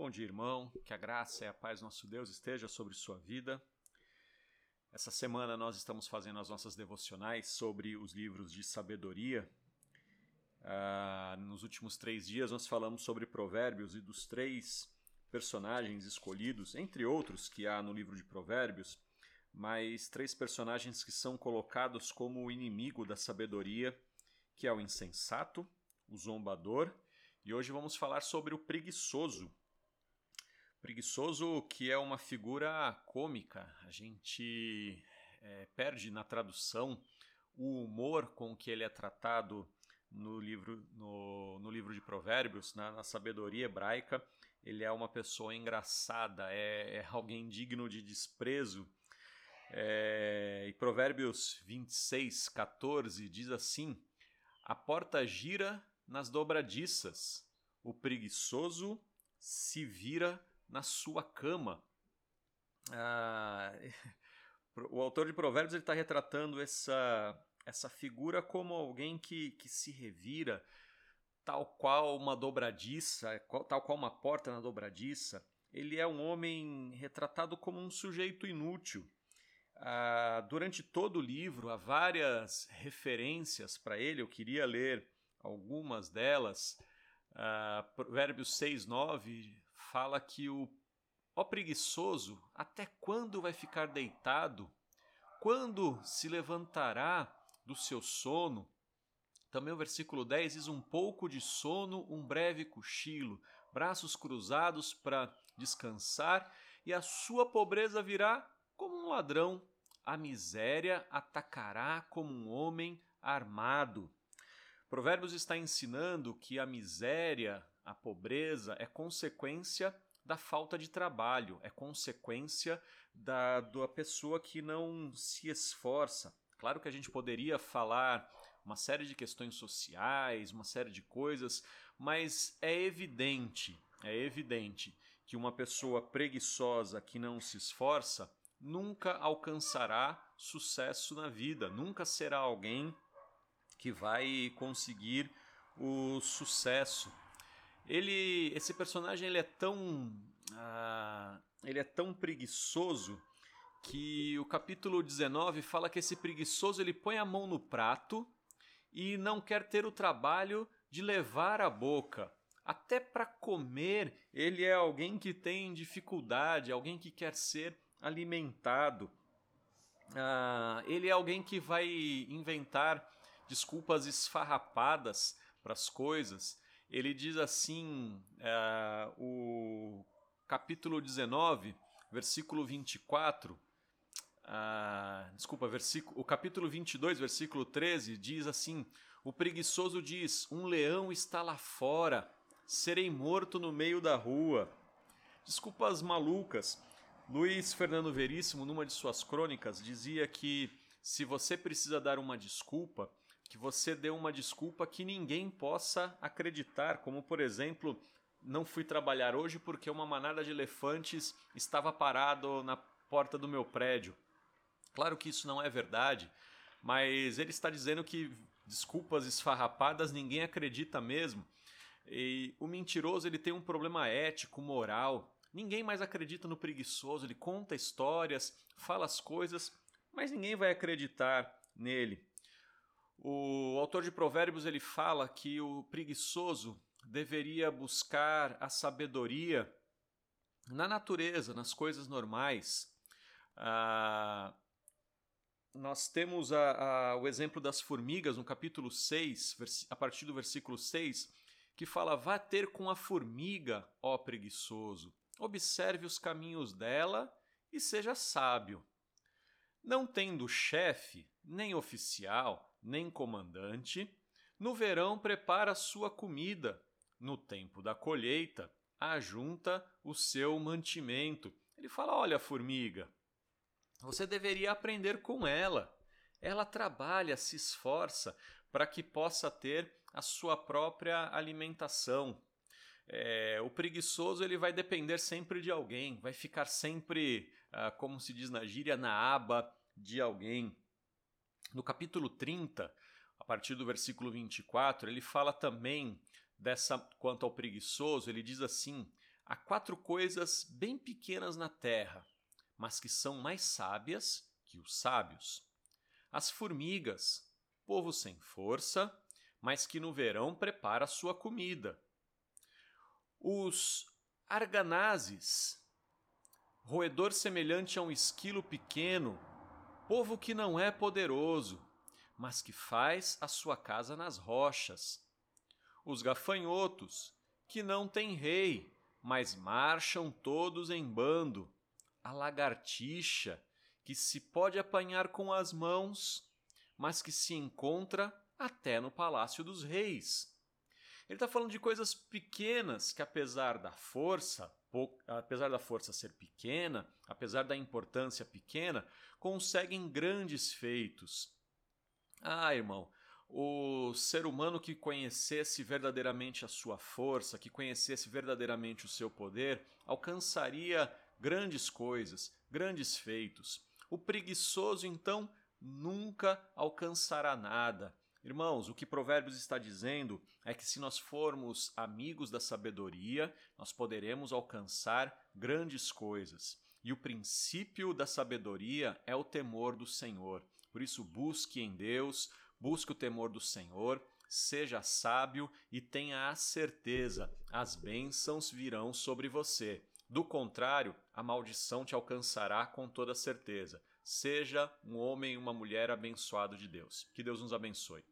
Bom dia, irmão. Que a graça e a paz nosso Deus esteja sobre sua vida. Essa semana nós estamos fazendo as nossas devocionais sobre os livros de sabedoria. Ah, nos últimos três dias nós falamos sobre Provérbios e dos três personagens escolhidos, entre outros que há no livro de Provérbios, mas três personagens que são colocados como o inimigo da sabedoria, que é o insensato, o zombador, e hoje vamos falar sobre o preguiçoso. Preguiçoso, que é uma figura cômica, a gente é, perde na tradução o humor com que ele é tratado no livro, no, no livro de Provérbios, na, na, sabedoria hebraica. Ele é uma pessoa engraçada, é, é alguém digno de desprezo. É, e Provérbios 26, 14 diz assim: A porta gira nas dobradiças, o preguiçoso se vira na sua cama. Ah, o autor de Provérbios está retratando essa, essa figura como alguém que, que se revira, tal qual uma dobradiça, tal qual uma porta na dobradiça. Ele é um homem retratado como um sujeito inútil. Ah, durante todo o livro há várias referências para ele, eu queria ler algumas delas. Uh, Provérbios 6, 9 fala que o ó preguiçoso, até quando vai ficar deitado? Quando se levantará do seu sono? Também o versículo 10 diz: Um pouco de sono, um breve cochilo, braços cruzados para descansar, e a sua pobreza virá como um ladrão, a miséria atacará como um homem armado. Provérbios está ensinando que a miséria, a pobreza, é consequência da falta de trabalho, é consequência da, da pessoa que não se esforça. Claro que a gente poderia falar uma série de questões sociais, uma série de coisas, mas é evidente, é evidente que uma pessoa preguiçosa que não se esforça nunca alcançará sucesso na vida, nunca será alguém que vai conseguir o sucesso. Ele, esse personagem, ele é tão, ah, ele é tão preguiçoso que o capítulo 19 fala que esse preguiçoso ele põe a mão no prato e não quer ter o trabalho de levar a boca. Até para comer, ele é alguém que tem dificuldade, alguém que quer ser alimentado. Ah, ele é alguém que vai inventar desculpas esfarrapadas para as coisas. Ele diz assim, é, o capítulo 19, versículo 24, ah, desculpa, versículo, o capítulo 22, versículo 13, diz assim: O preguiçoso diz: Um leão está lá fora, serei morto no meio da rua. Desculpas malucas. Luiz Fernando Veríssimo, numa de suas crônicas, dizia que se você precisa dar uma desculpa, que você dê uma desculpa que ninguém possa acreditar, como por exemplo, não fui trabalhar hoje porque uma manada de elefantes estava parado na porta do meu prédio. Claro que isso não é verdade, mas ele está dizendo que desculpas esfarrapadas ninguém acredita mesmo. E o mentiroso ele tem um problema ético, moral. Ninguém mais acredita no preguiçoso, ele conta histórias, fala as coisas, mas ninguém vai acreditar nele. O autor de Provérbios ele fala que o preguiçoso deveria buscar a sabedoria na natureza, nas coisas normais. Ah, nós temos a, a, o exemplo das formigas no capítulo 6, a partir do versículo 6, que fala: Vá ter com a formiga, ó preguiçoso, observe os caminhos dela e seja sábio. Não tendo chefe, nem oficial, nem comandante, no verão prepara sua comida, no tempo da colheita ajunta o seu mantimento. Ele fala: Olha, formiga, você deveria aprender com ela. Ela trabalha, se esforça para que possa ter a sua própria alimentação. É, o preguiçoso ele vai depender sempre de alguém, vai ficar sempre, ah, como se diz na gíria, na aba de alguém. No capítulo 30, a partir do versículo 24, ele fala também dessa quanto ao preguiçoso, ele diz assim: há quatro coisas bem pequenas na terra, mas que são mais sábias que os sábios. As formigas, povo sem força, mas que no verão prepara sua comida. Os arganazes, roedor semelhante a um esquilo pequeno, povo que não é poderoso, mas que faz a sua casa nas rochas. Os gafanhotos, que não têm rei, mas marcham todos em bando. A lagartixa, que se pode apanhar com as mãos, mas que se encontra até no palácio dos reis. Ele está falando de coisas pequenas que, apesar da força, apesar da força ser pequena, apesar da importância pequena, conseguem grandes feitos. Ah, irmão, o ser humano que conhecesse verdadeiramente a sua força, que conhecesse verdadeiramente o seu poder, alcançaria grandes coisas, grandes feitos. O preguiçoso, então, nunca alcançará nada. Irmãos, o que Provérbios está dizendo é que se nós formos amigos da sabedoria, nós poderemos alcançar grandes coisas. E o princípio da sabedoria é o temor do Senhor. Por isso, busque em Deus, busque o temor do Senhor, seja sábio e tenha a certeza, as bênçãos virão sobre você. Do contrário, a maldição te alcançará com toda certeza. Seja um homem e uma mulher abençoado de Deus. Que Deus nos abençoe.